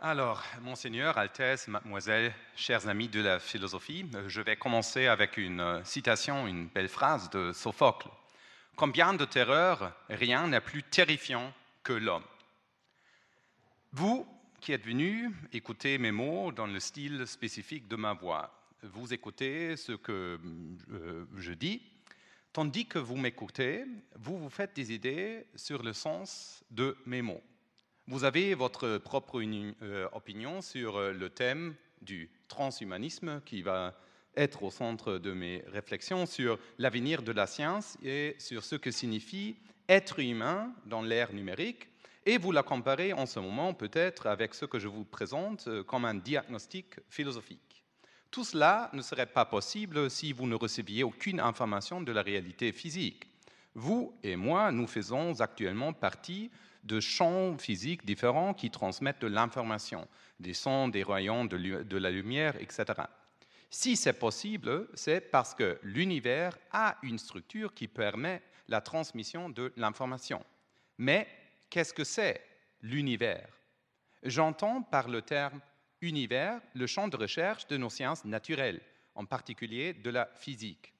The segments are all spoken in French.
Alors, monseigneur, Altesse, mademoiselle, chers amis de la philosophie, je vais commencer avec une euh, citation, une belle phrase de Sophocle. Combien de terreur, rien n'est plus terrifiant que l'homme. Vous qui êtes venus écouter mes mots dans le style spécifique de ma voix, vous écoutez ce que euh, je dis, tandis que vous m'écoutez, vous vous faites des idées sur le sens de mes mots. Vous avez votre propre euh, opinion sur euh, le thème du transhumanisme qui va être au centre de mes réflexions sur l'avenir de la science et sur ce que signifie être humain dans l'ère numérique. Et vous la comparez en ce moment peut-être avec ce que je vous présente euh, comme un diagnostic philosophique. Tout cela ne serait pas possible si vous ne receviez aucune information de la réalité physique. Vous et moi, nous faisons actuellement partie de champs physiques différents qui transmettent de l'information, des sons, des rayons, de, la lumière, etc. Si c'est possible, c'est parce que l'univers a une structure qui permet la transmission de l'information. Mais qu'est-ce que c'est l'univers? J'entends par le terme univers le champ de recherche de nos sciences naturelles, en particulier de la physique.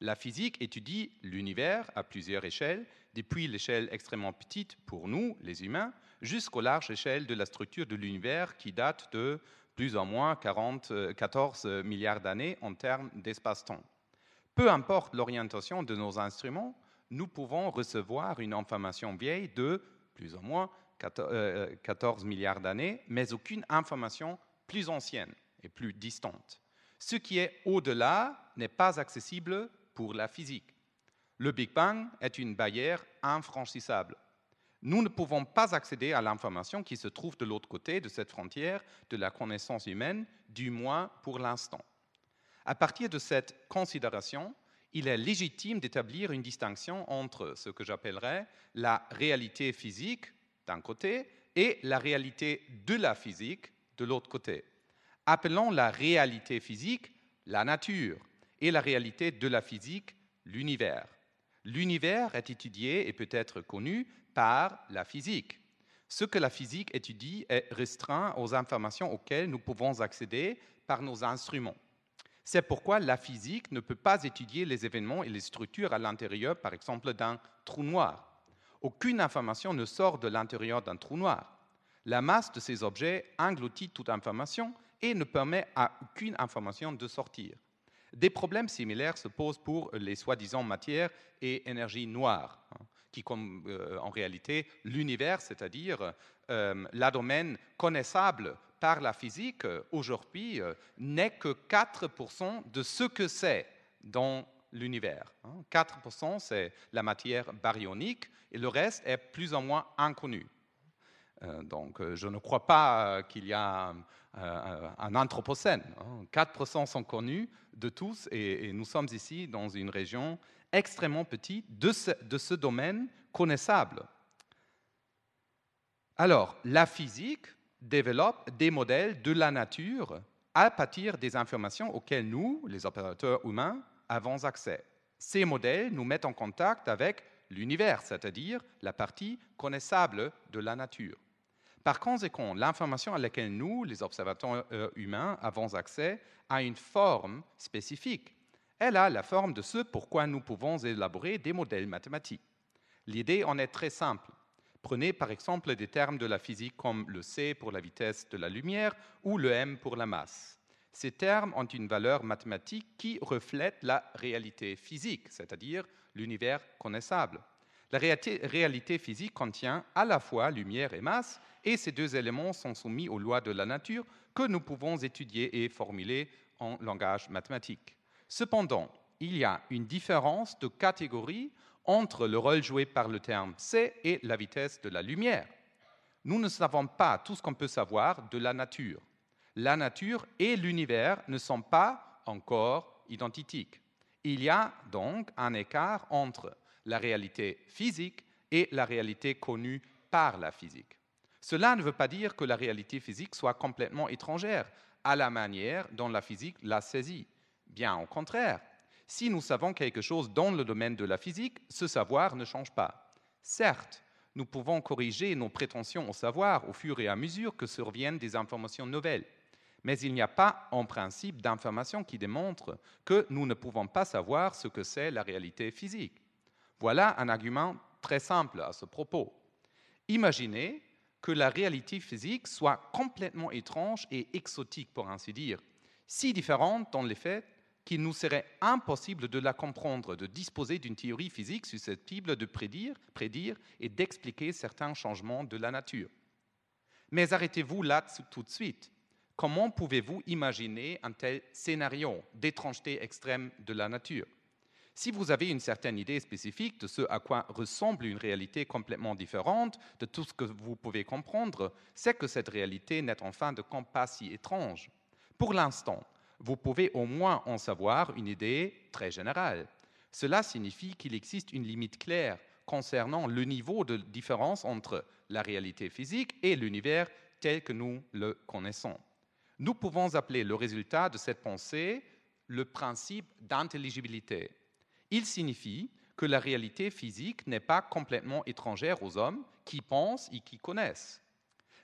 La physique étudie l'univers à plusieurs échelles, depuis l'échelle extrêmement petite pour nous, les humains, jusqu'aux larges échelles de la structure de l'univers qui date de plus ou moins 40, 14 euh, milliards d'années en termes d'espace-temps. Peu importe l'orientation de nos instruments, nous pouvons recevoir une information vieille de plus ou moins 14 euh, milliards d'années, mais aucune information plus ancienne et plus distante. Ce qui est au-delà n'est pas accessible pour la physique. Le Big Bang est une barrière infranchissable. Nous ne pouvons pas accéder à l'information qui se trouve de l'autre côté de cette frontière de la connaissance humaine, du moins pour l'instant. À partir de cette considération, il est légitime d'établir une distinction entre ce que j'appellerais la réalité physique d'un côté et la réalité de la physique de l'autre côté. Appelons la réalité physique la nature, et la réalité de la physique, l'univers. L'univers est étudié et peut être connu par la physique. Ce que la physique étudie est restreint aux informations auxquelles nous pouvons accéder par nos instruments. C'est pourquoi la physique ne peut pas étudier les événements et les structures à l'intérieur, par exemple, d'un trou noir. Aucune information ne sort de l'intérieur d'un trou noir. La masse de ces objets engloutit toute information et ne permet à aucune information de sortir. Des problèmes similaires se posent pour les soi-disant matières et énergies noires, hein, qui comme euh, en réalité l'univers, c'est-à-dire euh, la domaine connaissable par la physique aujourd'hui, euh, n'est que 4% de ce que c'est dans l'univers. 4% hein. c'est la matière baryonique et le reste est plus ou moins inconnu. donc je ne crois pas qu'il y a euh, un anthropocène. 4% hein. sont connus de tous et, nous sommes ici dans une région extrêmement petite de ce, domaine connaissable. Alors, la physique développe des modèles de la nature à partir des informations auxquelles nous, les opérateurs humains, avons accès. Ces modèles nous mettent en contact avec l'univers, c'est-à-dire la partie connaissable de la nature. Par conséquent, l'information à laquelle nous, les observateurs euh, humains, avons accès a une forme spécifique. Elle a la forme de ce pourquoi nous pouvons élaborer des modèles mathématiques. L'idée en est très simple. Prenez par exemple des termes de la physique comme le c pour la vitesse de la lumière ou le m pour la masse. Ces termes ont une valeur mathématique qui reflète la réalité physique, c'est-à-dire l'univers connaissable. La réalité physique contient à la fois lumière et masse, et ces deux éléments sont soumis aux lois de la nature que nous pouvons étudier et formuler en langage mathématique. Cependant, il y a une différence de catégorie entre le rôle joué par le terme c et la vitesse de la lumière. Nous ne savons pas tout ce qu'on peut savoir de la nature. La nature et l'univers ne sont pas encore identiques. Il y a donc un écart entre la réalité physique et la réalité connue par la physique. Cela ne veut pas dire que la réalité physique soit complètement étrangère à la manière dont la physique la saisit. Bien au contraire, si nous savons quelque chose dans le domaine de la physique, ce savoir ne change pas. Certes, nous pouvons corriger nos prétentions au savoir au fur et à mesure que surviennent des informations nouvelles. Mais il n'y a pas en principe d'informations qui démontrent que nous ne pouvons pas savoir ce que c'est la réalité physique. Voilà un argument très simple à ce propos. Imaginez que la réalité physique soit complètement étrange et exotique, pour ainsi dire, si différente dans les faits qu'il nous serait impossible de la comprendre, de disposer d'une théorie physique susceptible de prédire, prédire et d'expliquer certains changements de la nature. Mais arrêtez-vous là tout de suite. Comment pouvez-vous imaginer un tel scénario d'étrangeté extrême de la nature? Si vous avez une certaine idée spécifique de ce à quoi ressemble une réalité complètement différente de tout ce que vous pouvez comprendre, c'est que cette réalité n'est en fin de compte pas si étrange. Pour l'instant, vous pouvez au moins en savoir une idée très générale. Cela signifie qu'il existe une limite claire concernant le niveau de différence entre la réalité physique et l'univers tel que nous le connaissons. Nous pouvons appeler le résultat de cette pensée le principe d'intelligibilité. Il signifie que la réalité physique n'est pas complètement étrangère aux hommes qui pensent et qui connaissent.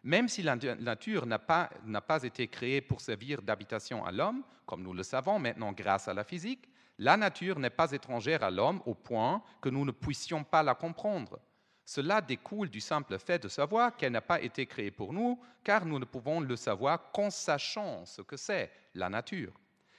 Même si la nature n'a pas, pas, été créée pour servir d'habitation à l'homme, comme nous le savons maintenant grâce à la physique, la nature n'est pas étrangère à l'homme au point que nous ne puissions pas la comprendre. Cela découle du simple fait de savoir qu'elle n'a pas été créée pour nous, car nous ne pouvons le savoir qu'en sachant ce que c'est la nature.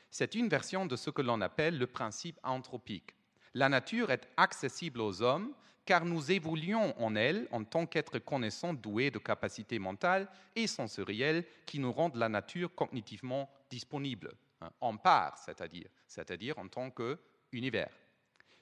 C'est une version de ce que l'on appelle le principe anthropique. La nature est accessible aux hommes car nous évoluons en elle en tant qu'êtres connaissants doués de capacités mentales et sensorielles qui nous rendent la nature cognitivement disponible, hein, en part, c'est-à-dire, c'est-à-dire en tant qu'univers.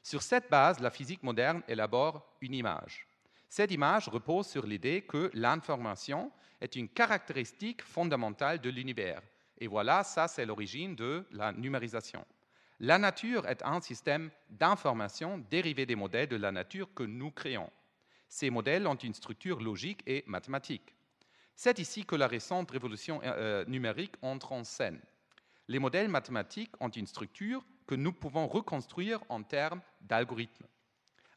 Sur cette base, la physique moderne élabore une image. Cette image repose sur l'idée que l'information est une caractéristique fondamentale de l'univers. Et voilà, ça c'est l'origine de la numérisation. La nature est un système d'information dérivé des modèles de la nature que nous créons. Ces modèles ont une structure logique et mathématique. C'est ici que la récente révolution euh, numérique entre en scène. Les modèles mathématiques ont une structure que nous pouvons reconstruire en termes d'algorithmes.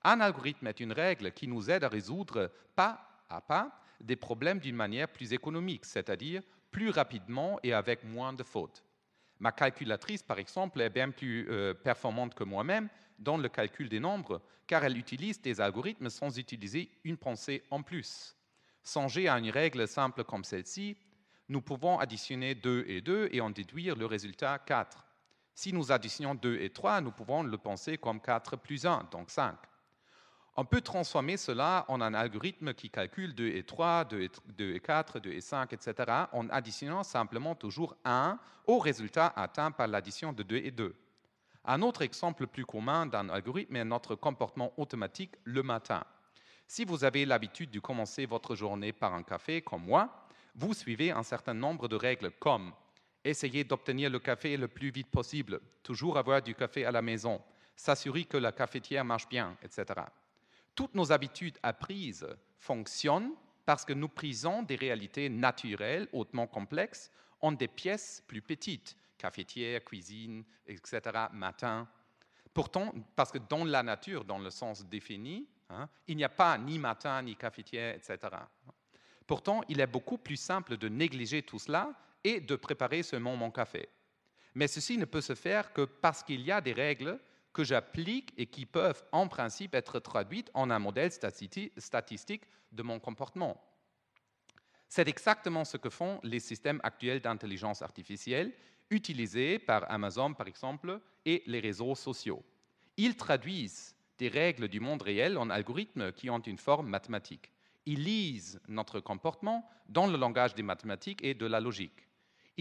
Un algorithme est une règle qui nous aide à résoudre pas à pas des problèmes d'une manière plus économique, c'est-à-dire plus rapidement et avec moins de fautes. Ma calculatrice, par exemple, est bien plus euh, performante que moi-même dans le calcul des nombres, car elle utilise des algorithmes sans utiliser une pensée en plus. Songez à une règle simple comme celle-ci. Nous pouvons additionner 2 et 2 et en déduire le résultat 4. Si nous additionnons 2 et 3, nous pouvons le penser comme 4 plus 1, donc 5. On peut transformer cela en un algorithme qui calcule 2 et 3, 2 et, 4, 2 et 5, etc., en additionnant simplement toujours 1 au résultat atteint par l'addition de 2 et 2. Un autre exemple plus commun d'un algorithme est notre comportement automatique le matin. Si vous avez l'habitude de commencer votre journée par un café, comme moi, vous suivez un certain nombre de règles comme essayer d'obtenir le café le plus vite possible, toujours avoir du café à la maison, s'assurer que la cafetière marche bien, etc toutes nos habitudes apprises fonctionnent parce que nous prisons des réalités naturelles hautement complexes en des pièces plus petites, cafetière, cuisine, etc., matin. Pourtant, parce que dans la nature, dans le sens défini, hein, il n'y a pas ni matin, ni cafetière, etc. Pourtant, il est beaucoup plus simple de négliger tout cela et de préparer seulement mon café. Mais ceci ne peut se faire que parce qu'il y a des règles que j'applique et qui peuvent en principe être traduites en un modèle statistique de mon comportement. C'est exactement ce que font les systèmes actuels d'intelligence artificielle utilisés par Amazon, par exemple, et les réseaux sociaux. Ils traduisent des règles du monde réel en algorithmes qui ont une forme mathématique. Ils lisent notre comportement dans le langage des mathématiques et de la logique.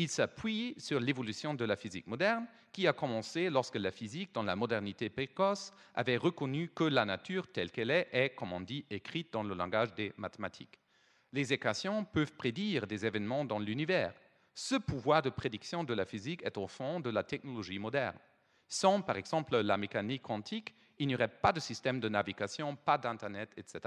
Il s'appuie sur l'évolution de la physique moderne, qui a commencé lorsque la physique, dans la modernité précoce, avait reconnu que la nature telle qu'elle est est, comme on dit, écrite dans le langage des mathématiques. Les équations peuvent prédire des événements dans l'univers. Ce pouvoir de prédiction de la physique est au fond de la technologie moderne. Sans, par exemple, la mécanique quantique, il n'y aurait pas de système de navigation, pas d'Internet, etc.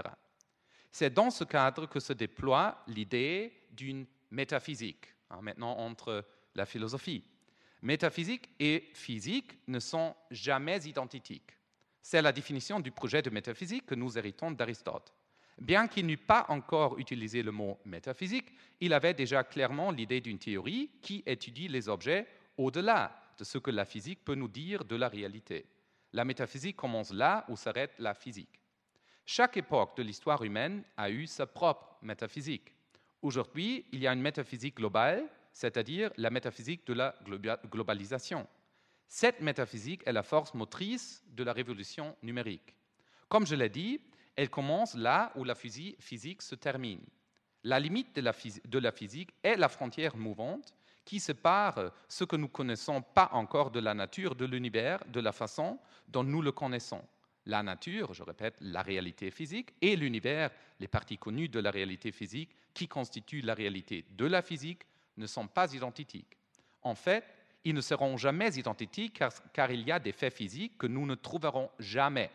C'est dans ce cadre que se déploie l'idée d'une métaphysique Hein, maintenant entre la philosophie. Métaphysique et physique ne sont jamais identiques. C'est la définition du projet de métaphysique que nous héritons d'Aristote. Bien qu'il n'eût pas encore utilisé le mot métaphysique, il avait déjà clairement l'idée d'une théorie qui étudie les objets au-delà de ce que la physique peut nous dire de la réalité. La métaphysique commence là où s'arrête la physique. Chaque époque de l'histoire humaine a eu sa propre métaphysique. Aujourd'hui, il y a une métaphysique globale, c'est-à-dire la métaphysique de la globalisation. Cette métaphysique est la force motrice de la révolution numérique. Comme je l'ai dit, elle commence là où la physique se termine. La limite de la, physique est la frontière mouvante qui sépare ce que nous connaissons pas encore de la nature de l'univers de la façon dont nous le connaissons. La nature, je répète, la réalité physique, et l'univers, les parties connues de la réalité physique qui constituent la réalité de la physique, ne sont pas identiques. En fait, ils ne seront jamais identiques car, il y a des faits physiques que nous ne trouverons jamais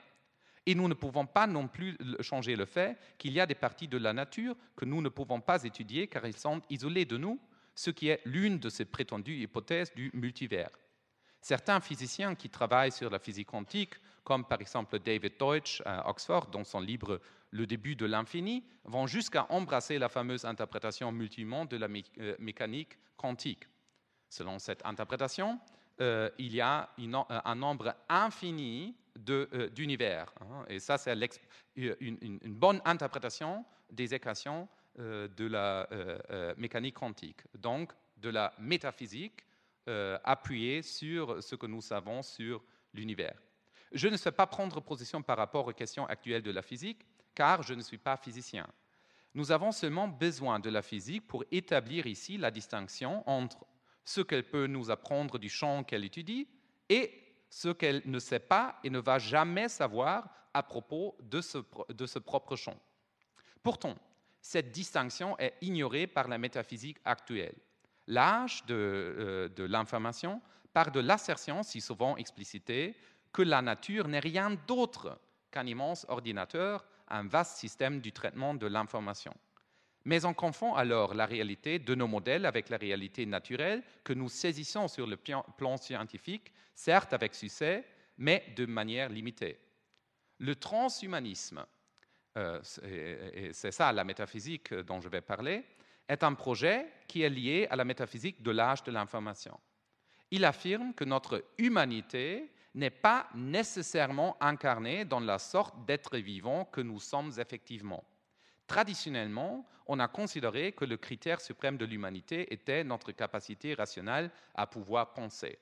et nous ne pouvons pas non plus changer le fait qu'il y a des parties de la nature que nous ne pouvons pas étudier car ils sont isolés de nous, ce qui est l'une de ces prétendues hypothèses du multivers. Certains physiciens qui travaillent sur la physique quantique, comme par exemple David Deutsch à Oxford dans son livre Le début de l'infini, vont jusqu'à embrasser la fameuse interprétation multimonde de la euh, mécanique quantique. Selon cette interprétation, euh, il y a un nombre infini euh, d'univers. Hein. Et ça, c'est euh, une, bonne interprétation des équations euh, de la mécanique quantique, donc de la métaphysique appuyée sur ce que nous savons sur l'univers. Je ne sais pas prendre position par rapport aux questions actuelles de la physique, car je ne suis pas physicien. Nous avons seulement besoin de la physique pour établir ici la distinction entre ce qu'elle peut nous apprendre du champ qu'elle étudie et ce qu'elle ne sait pas et ne va jamais savoir à propos de ce, de ce propre champ. Pourtant, cette distinction est ignorée par la métaphysique actuelle. L'âge de, euh, de l'information part de l'assertion, si souvent explicitée, que la nature n'est rien d'autre qu'un immense ordinateur, un vaste système du traitement de l'information. Mais on confond alors la réalité de nos modèles avec la réalité naturelle que nous saisissons sur le plan scientifique, certes avec succès, mais de manière limitée. Le transhumanisme, euh, c'est ça la métaphysique dont je vais parler, est un projet qui est lié à la métaphysique de l'âge de l'information. Il affirme que notre humanité n'est pas nécessairement incarnée dans la sorte d'être vivant que nous sommes effectivement. Traditionnellement, on a considéré que le critère suprême de l'humanité était notre capacité rationnelle à pouvoir penser.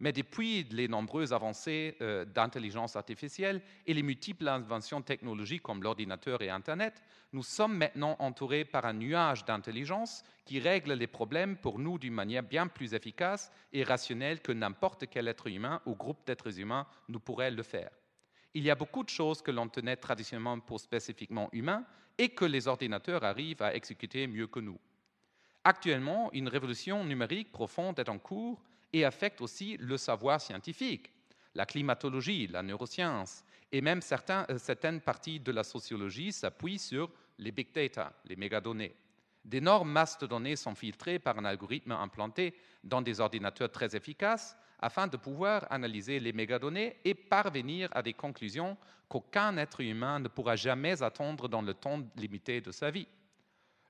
Mais depuis les nombreuses avancées euh, d'intelligence artificielle et les multiples inventions technologiques comme l'ordinateur et Internet, nous sommes maintenant entourés par un nuage d'intelligence qui règle les problèmes pour nous d'une manière bien plus efficace et rationnelle que n'importe quel être humain ou groupe d'êtres humains nous pourrait le faire. Il y a beaucoup de choses que l'on tenait traditionnellement pour spécifiquement humains et que les ordinateurs arrivent à exécuter mieux que nous. Actuellement, une révolution numérique profonde est en cours et affecte aussi le savoir scientifique, la climatologie, la neuroscience, et même euh, certaines parties de la sociologie s'appuient sur les big data, les mégadonnées. D'énormes masses de données sont filtrées par un algorithme implanté dans des ordinateurs très efficaces afin de pouvoir analyser les mégadonnées et parvenir à des conclusions qu'aucun être humain ne pourra jamais attendre dans le temps limité de sa vie.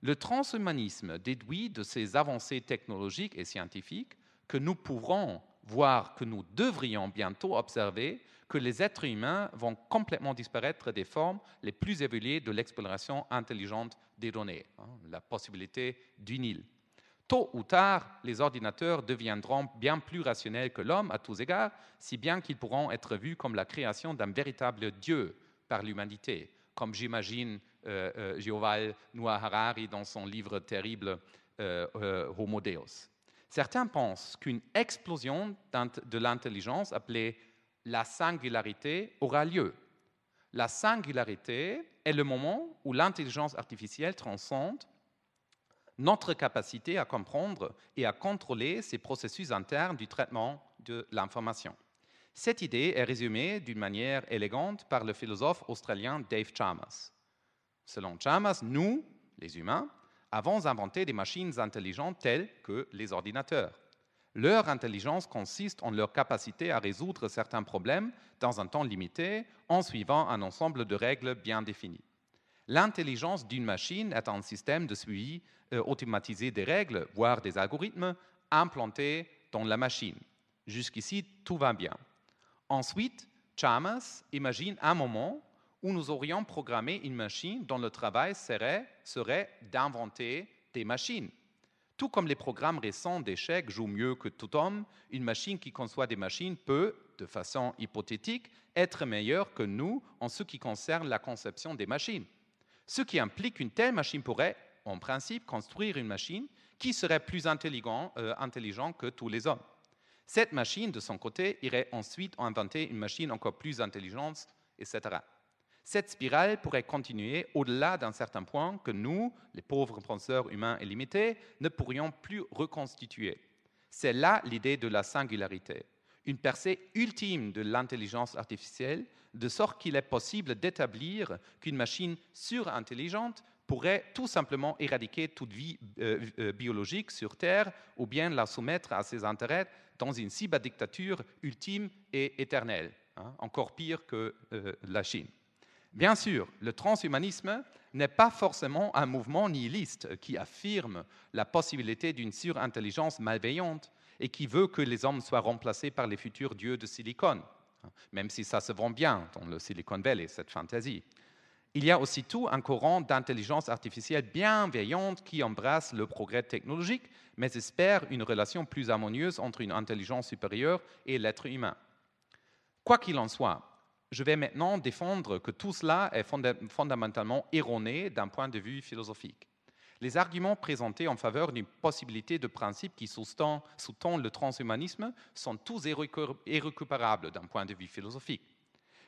Le transhumanisme déduit de ces avancées technologiques et scientifiques que nous pourrons voir, que nous devrions bientôt observer que les êtres humains vont complètement disparaître des formes les plus évoluées de l'exploration intelligente des données, hein, la possibilité d'une île. Tôt ou tard, les ordinateurs deviendront bien plus rationnels que l'homme à tous égards, si bien qu'ils pourront être vus comme la création d'un véritable Dieu par l'humanité, comme j'imagine euh, euh Noah Harari dans son livre terrible euh, euh, Homo Deus. Certains pensent qu'une explosion de l'intelligence appelée la singularité aura lieu. La singularité est le moment où l'intelligence artificielle transcende notre capacité à comprendre et à contrôler ces processus internes du traitement de l'information. Cette idée est résumée d'une manière élégante par le philosophe australien Dave Chalmers. Selon Chalmers, nous, les humains, avons inventé des machines intelligentes telles que les ordinateurs. Leur intelligence consiste en leur capacité à résoudre certains problèmes dans un temps limité en suivant un ensemble de règles bien définies. L'intelligence d'une machine est un système de suivi euh, automatisé des règles, voire des algorithmes implantés dans la machine. Jusqu'ici, tout va bien. Ensuite, Chalmers imagine un moment où nous aurions programmé une machine dont le travail serait, d'inventer des machines. Tout comme les programmes récents d'échecs jouent mieux que tout homme, une machine qui conçoit des machines peut, de façon hypothétique, être meilleure que nous en ce qui concerne la conception des machines. Ce qui implique qu'une telle machine pourrait, en principe, construire une machine qui serait plus intelligent, euh, intelligent que tous les hommes. Cette machine, de son côté, irait ensuite inventer une machine encore plus intelligente, etc. Cette spirale pourrait continuer au-delà d'un certain point que nous, les pauvres penseurs humains illimités, ne pourrions plus reconstituer. C'est là l'idée de la singularité, une percée ultime de l'intelligence artificielle, de sorte qu'il est possible d'établir qu'une machine surintelligente pourrait tout simplement éradiquer toute vie euh, euh, biologique sur Terre ou bien la soumettre à ses intérêts dans une cyberdictature ultime et éternelle, hein, encore pire que euh, la Chine. Bien sûr, le transhumanisme n'est pas forcément un mouvement nihiliste qui affirme la possibilité d'une surintelligence malveillante et qui veut que les hommes soient remplacés par les futurs dieux de silicone, même si ça se vend bien dans le Silicon Valley, cette fantaisie. Il y a aussi tout un courant d'intelligence artificielle bienveillante qui embrasse le progrès technologique, mais espère une relation plus harmonieuse entre une intelligence supérieure et l'être humain. Quoi qu'il en soit, je vais maintenant défendre que tout cela est fondamentalement erroné d'un point de vue philosophique. Les arguments présentés en faveur d'une possibilité de principe qui sous-tend le transhumanisme sont tous irrécupérables d'un point de vue philosophique.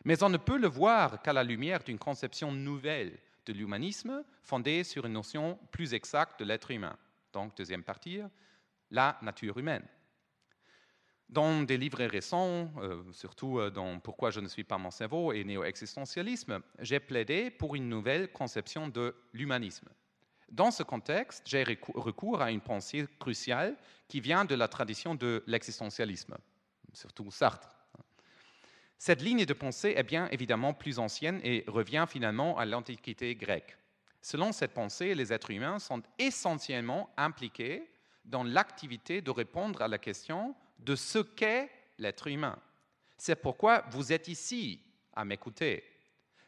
Mais on ne peut le voir qu'à la lumière d'une conception nouvelle de l'humanisme fondée sur une notion plus exacte de l'être humain. Donc, deuxième partie, la nature humaine. Dans des livres récents, euh, surtout euh, dans Pourquoi je ne suis pas mon cerveau et néo-existentialisme, j'ai plaidé pour une nouvelle conception de l'humanisme. Dans ce contexte, j'ai recours à une pensée cruciale qui vient de la tradition de l'existentialisme, surtout Sartre. Cette ligne de pensée est bien évidemment plus ancienne et revient finalement à l'Antiquité grecque. Selon cette pensée, les êtres humains sont essentiellement impliqués dans l'activité de répondre à la question de ce qu'est l'être humain. C'est pourquoi vous êtes ici à m'écouter.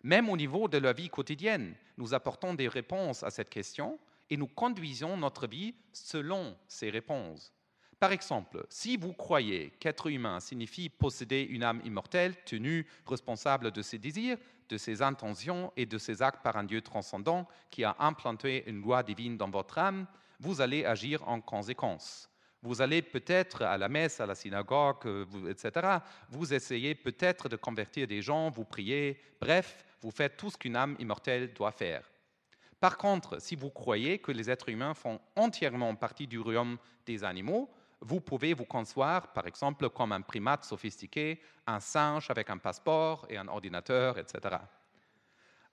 Même au niveau de la vie quotidienne, nous apportons des réponses à cette question et nous conduisons notre vie selon ces réponses. Par exemple, si vous croyez qu'être humain signifie posséder une âme immortelle, tenue responsable de ses désirs, de ses intentions et de ses actes par un Dieu transcendant qui a implanté une loi divine dans votre âme, vous allez agir en conséquence. Vous allez peut-être à la messe, à la synagogue, euh, etc. Vous essayez peut-être de convertir des gens, vous priez, bref, vous faites tout ce qu'une âme immortelle doit faire. Par contre, si vous croyez que les êtres humains font entièrement partie du royaume des animaux, vous pouvez vous concevoir, par exemple, comme un primate sophistiqué, un singe avec un passeport et un ordinateur, etc.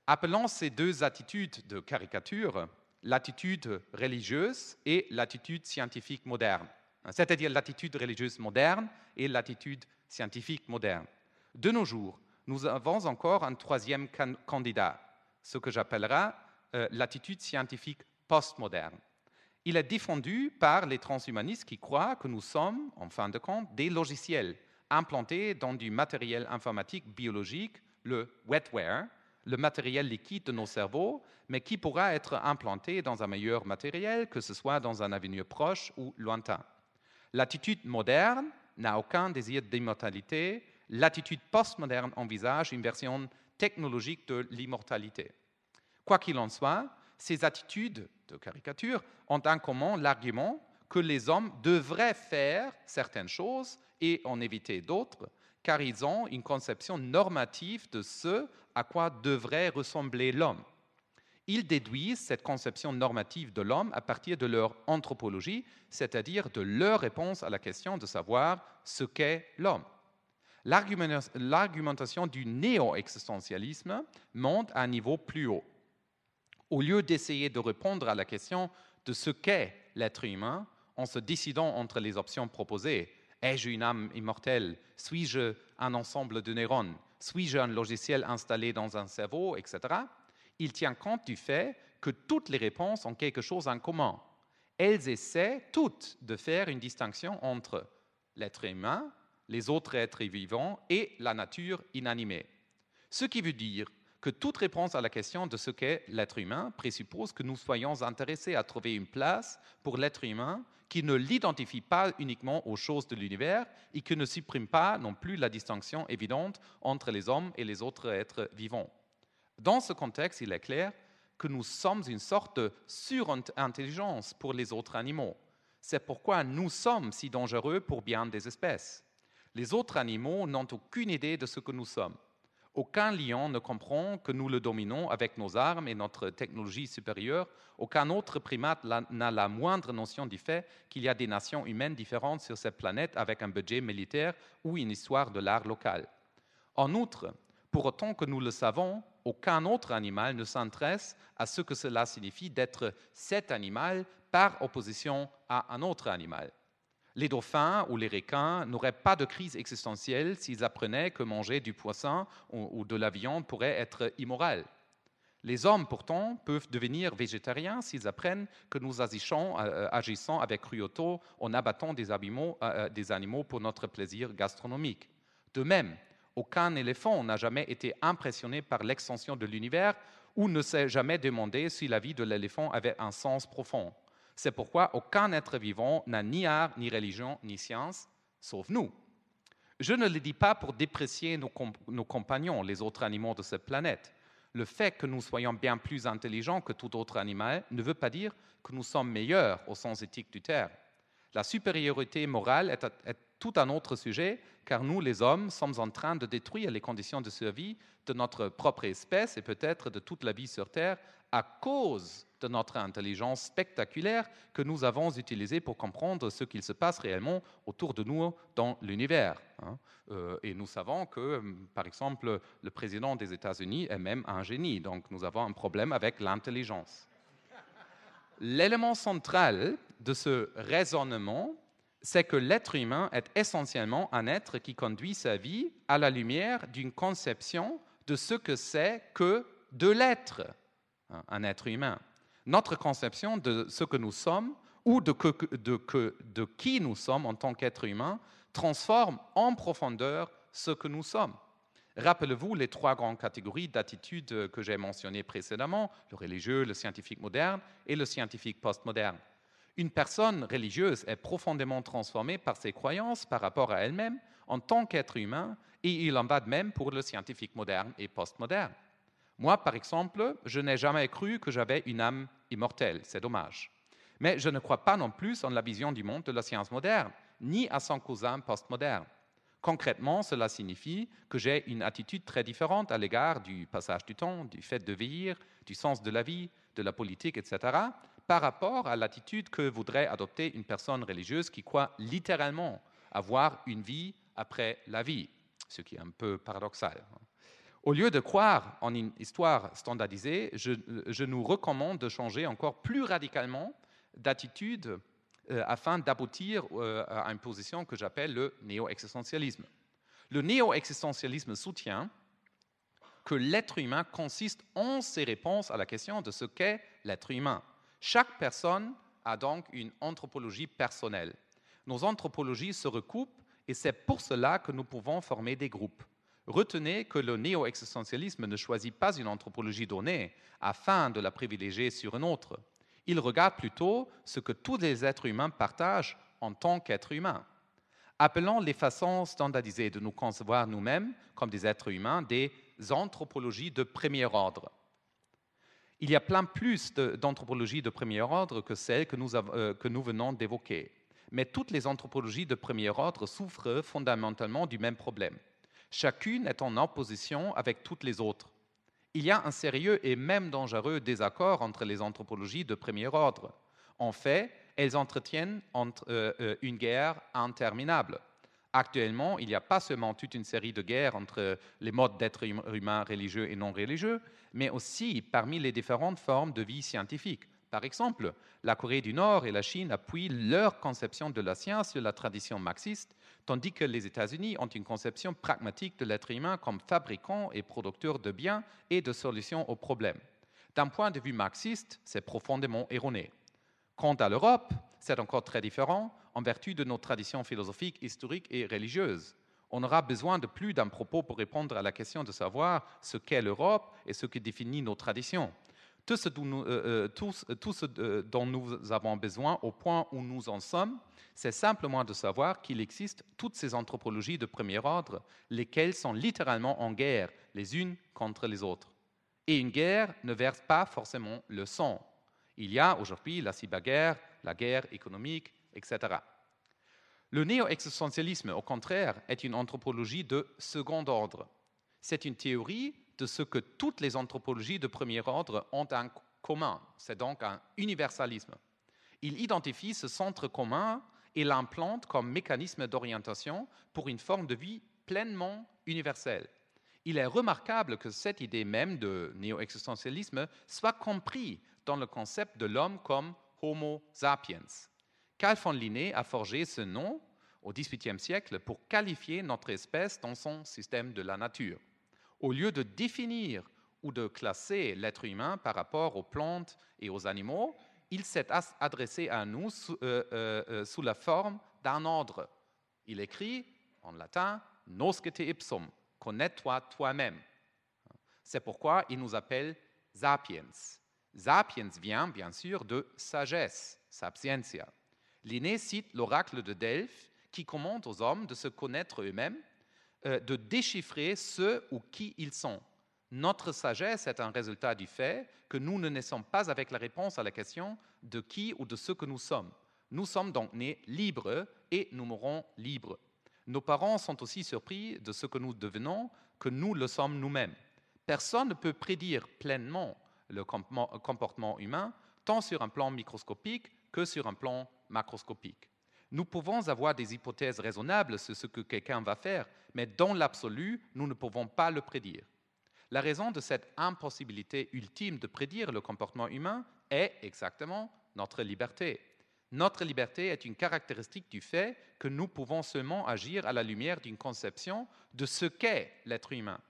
Appelons ces deux attitudes de caricature l'attitude religieuse et l'attitude scientifique moderne, c'est-à-dire l'attitude religieuse moderne et l'attitude scientifique moderne. De nos jours, nous avons encore un troisième candidat, ce que j'appellerai euh, l'attitude scientifique postmoderne. Il est défendu par les transhumanistes qui croient que nous sommes, en fin de compte, des logiciels implantés dans du matériel informatique biologique, le wetware, le matériel liquide de nos cerveaux, mais qui pourra être implanté dans un meilleur matériel, que ce soit dans un avenir proche ou lointain. L'attitude moderne n'a aucun désir d'immortalité. L'attitude postmoderne envisage une version technologique de l'immortalité. Quoi qu'il en soit, ces attitudes de caricature ont en commun l'argument que les hommes devraient faire certaines choses et en éviter d'autres, car ils ont une conception normative de ce à quoi devrait ressembler l'homme. Ils déduisent cette conception normative de l'homme à partir de leur anthropologie, c'est-à-dire de leur réponse à la question de savoir ce qu'est l'homme. L'argumentation du néo-existentialisme monte à un niveau plus haut. Au lieu d'essayer de répondre à la question de ce qu'est l'être humain en se décidant entre les options proposées, Ai-je une âme immortelle? Suis-je un ensemble de neurones? Suis-je un logiciel installé dans un cerveau Etc. Il tient compte du fait que toutes les réponses ont quelque chose en commun. Elles essaient toutes de faire une distinction entre l'être humain, les autres êtres vivants et la nature inanimée. Ce qui veut dire que toute réponse à la question de ce qu'est l'être humain présuppose que nous soyons intéressés à trouver une place pour l'être humain qui ne l'identifie pas uniquement aux choses de l'univers et qui ne supprime pas non plus la distinction évidente entre les hommes et les autres êtres vivants. Dans ce contexte, il est clair que nous sommes une sorte de surintelligence pour les autres animaux. C'est pourquoi nous sommes si dangereux pour bien des espèces. Les autres animaux n'ont aucune idée de ce que nous sommes. Aucun lion ne comprend que nous le dominons avec nos armes et notre technologie supérieure. Aucun autre primate n'a la moindre notion du fait qu'il y a des nations humaines différentes sur cette planète avec un budget militaire ou une histoire de l'art local. En outre, pour autant que nous le savons, aucun autre animal ne s'intéresse à ce que cela signifie d'être cet animal par opposition à un autre animal. Les dauphins ou les requins n'auraient pas de crise existentielle s'ils apprenaient que manger du poisson ou de la viande pourrait être immoral. Les hommes, pourtant, peuvent devenir végétariens s'ils apprennent que nous agissons, euh, avec cruauté en abattant euh, des animaux pour notre plaisir gastronomique. De même, aucun éléphant n'a jamais été impressionné par l'extension de l'univers ou ne s'est jamais demandé si la vie de l'éléphant avait un sens profond. C'est pourquoi aucun être vivant n'a ni art, ni religion, ni science, sauf nous. Je ne le dis pas pour déprécier nos, compagnons, les autres animaux de cette planète. Le fait que nous soyons bien plus intelligents que tout autre animal ne veut pas dire que nous sommes meilleurs au sens éthique du terme. La supériorité morale est, tout un autre sujet, car nous, les hommes, sommes en train de détruire les conditions de survie de notre propre espèce et peut-être de toute la vie sur Terre à cause de notre intelligence spectaculaire que nous avons utilisée pour comprendre ce qu'il se passe réellement autour de nous dans l'univers. Hein. Euh, et nous savons que, par exemple, le président des États-Unis est même un génie, donc nous avons un problème avec l'intelligence. L'élément central de ce raisonnement, c'est que l'être humain est essentiellement un être qui conduit sa vie à la lumière d'une conception de ce que c'est que de l'être, un être humain notre conception de ce que nous sommes ou de, qui nous sommes en tant qu'être humain transforme en profondeur ce que nous sommes. Rappelez-vous les trois grandes catégories d'attitudes que j'ai mentionnées précédemment, le religieux, le scientifique moderne et le scientifique postmoderne. Une personne religieuse est profondément transformée par ses croyances par rapport à elle-même en tant qu'être humain, et il en va de même pour le scientifique moderne et postmoderne. Moi, par exemple, je n'ai jamais cru que j'avais une âme immortelle, c'est dommage. Mais je ne crois pas non plus en la vision du monde de la science moderne, ni à son cousin postmoderne. Concrètement, cela signifie que j'ai une attitude très différente à l'égard du passage du temps, du fait de vieillir, du sens de la vie, de la politique, etc., par rapport à l'attitude que voudrait adopter une personne religieuse qui croit littéralement avoir une vie après la vie, ce qui est un peu paradoxal. Au lieu de croire en une histoire standardisée, je, nous recommande de changer encore plus radicalement d'attitude euh, afin d'aboutir euh, à une position que j'appelle le néo-existentialisme. Le néo-existentialisme soutient que l'être humain consiste en ses réponses à la question de ce qu'est l'être humain. Chaque personne a donc une anthropologie personnelle. Nos anthropologies se recoupent et c'est pour cela que nous pouvons former des groupes. Retenez que le néo-existentialisme ne choisit pas une anthropologie donnée afin de la privilégier sur une autre. Il regarde plutôt ce que tous les êtres humains partagent en tant qu'êtres humains. Appelons les façons standardisées de nous concevoir nous-mêmes comme des êtres humains des anthropologies de premier ordre. Il y a plein plus d'anthropologies de, premier ordre que celles que nous, euh, que nous venons d'évoquer. Mais toutes les anthropologies de premier ordre souffrent fondamentalement du même problème Chacune est en opposition avec toutes les autres. Il y a un sérieux et même dangereux désaccord entre les anthropologies de premier ordre. En fait, elles entretiennent euh, euh, une guerre interminable. Actuellement, il n'y a pas seulement toute une série de guerres entre les modes d'être humain religieux et non religieux, mais aussi parmi les différentes formes de vie scientifique. Par exemple, la Corée du Nord et la Chine appuient leur conception de la science sur la tradition marxiste, tandis que les États-Unis ont une conception pragmatique de l'être humain comme fabricant et producteur de biens et de solutions aux problèmes. D'un point de vue marxiste, c'est profondément erroné. Quant à l'Europe, c'est encore très différent en vertu de nos traditions philosophiques, historiques et religieuses. On aura besoin de plus d'un propos pour répondre à la question de savoir ce qu'est l'Europe et ce qui définit nos traditions. Tout ce, dont nous, euh, euh, euh, dont nous avons besoin au point où nous en sommes, c'est simplement de savoir qu'il existe toutes ces anthropologies de premier ordre, lesquelles sont littéralement en guerre les unes contre les autres. Et une guerre ne verse pas forcément le sang. Il y a aujourd'hui la cyberguerre, la guerre économique, etc. Le néo-existentialisme, au contraire, est une anthropologie de second ordre. C'est une théorie de ce que toutes les anthropologies de premier ordre ont en commun. C'est donc un universalisme. Il identifie ce centre commun et l'implante comme mécanisme d'orientation pour une forme de vie pleinement universelle. Il est remarquable que cette idée même de néo-existentialisme soit comprise dans le concept de l'homme comme Homo sapiens. Carl von Linné a forgé ce nom au XVIIIe siècle pour qualifier notre espèce dans son système de la nature. Au lieu de définir ou de classer l'être humain par rapport aux plantes et aux animaux, il s'est adressé à nous sous, euh, euh, euh, sous la forme d'un ordre. Il écrit en latin Noscete ipsum, connais-toi toi-même. C'est pourquoi il nous appelle sapiens. Sapiens vient bien sûr de sagesse, sapientia. Linné cite l'oracle de Delphes qui commande aux hommes de se connaître eux-mêmes, euh, de déchiffrer ce ou qui ils sont. Notre sagesse est un résultat du fait que nous ne naissons pas avec la réponse à la question de qui ou de ce que nous sommes. Nous sommes donc nés libres et nous mourrons libres. Nos parents sont aussi surpris de ce que nous devenons, que nous le sommes nous-mêmes. Personne ne peut prédire pleinement le comportement humain, tant sur un plan microscopique que sur un plan macroscopique. Nous pouvons avoir des hypothèses raisonnables sur ce que quelqu'un va faire, mais dans l'absolu, nous ne pouvons pas le prédire. La raison de cette impossibilité ultime de prédire le comportement humain est exactement notre liberté. Notre liberté est une caractéristique du fait que nous pouvons seulement agir à la lumière d'une conception de ce qu'est l'être humain.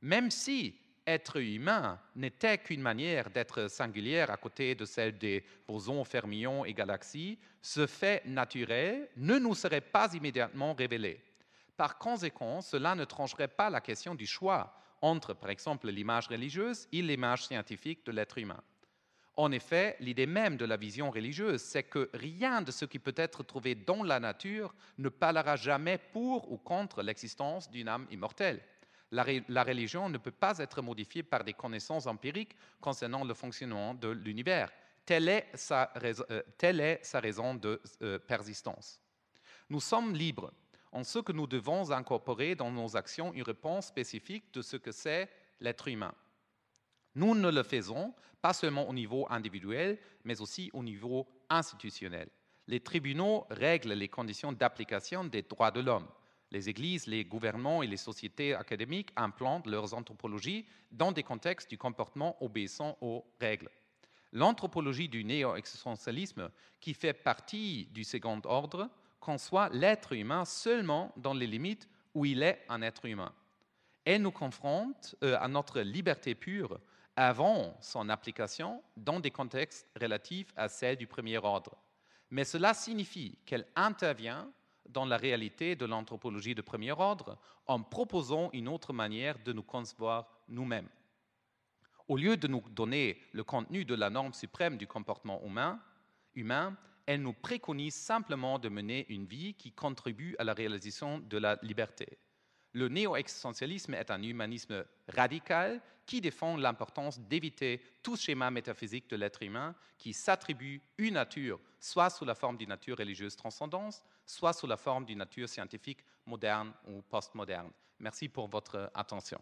Même si être humain n'était qu'une manière d'être singulière à côté de celle des bosons, fermions et galaxies, ce fait naturel ne nous serait pas immédiatement révélé. Par conséquent, cela ne trancherait pas la question du choix entre, par exemple, l'image religieuse et l'image scientifique de l'être humain. En effet, l'idée même de la vision religieuse, c'est que rien de ce qui peut être trouvé dans la nature ne parlera jamais pour ou contre l'existence d'une âme immortelle. La, religion ne peut pas être modifiée par des connaissances empiriques concernant le fonctionnement de l'univers. Telle, est sa euh, raison de euh, persistance. Nous sommes libres en ce que nous devons incorporer dans nos actions une réponse spécifique de ce que c'est l'être humain. Nous ne le faisons pas seulement au niveau individuel, mais aussi au niveau institutionnel. Les tribunaux règlent les conditions d'application des droits de l'homme. Les églises, les gouvernements et les sociétés académiques implantent leurs anthropologies dans des contextes du comportement obéissant aux règles. L'anthropologie du néo-existentialisme, qui fait partie du second ordre, conçoit l'être humain seulement dans les limites où il est un être humain. Elle nous confronte euh, à notre liberté pure avant son application dans des contextes relatifs à celle du premier ordre. Mais cela signifie qu'elle intervient dans la réalité de l'anthropologie de premier ordre en proposant une autre manière de nous concevoir nous-mêmes. Au lieu de nous donner le contenu de la norme suprême du comportement humain, elle nous préconise simplement de mener une vie qui contribue à la réalisation de la liberté. Le néo-existentialisme est un humanisme radical qui défend l'importance d'éviter tout schéma métaphysique de l'être humain qui s'attribue une nature, soit sous la forme d'une nature religieuse transcendance, soit sous la forme d'une nature scientifique moderne ou postmoderne. Merci pour votre attention.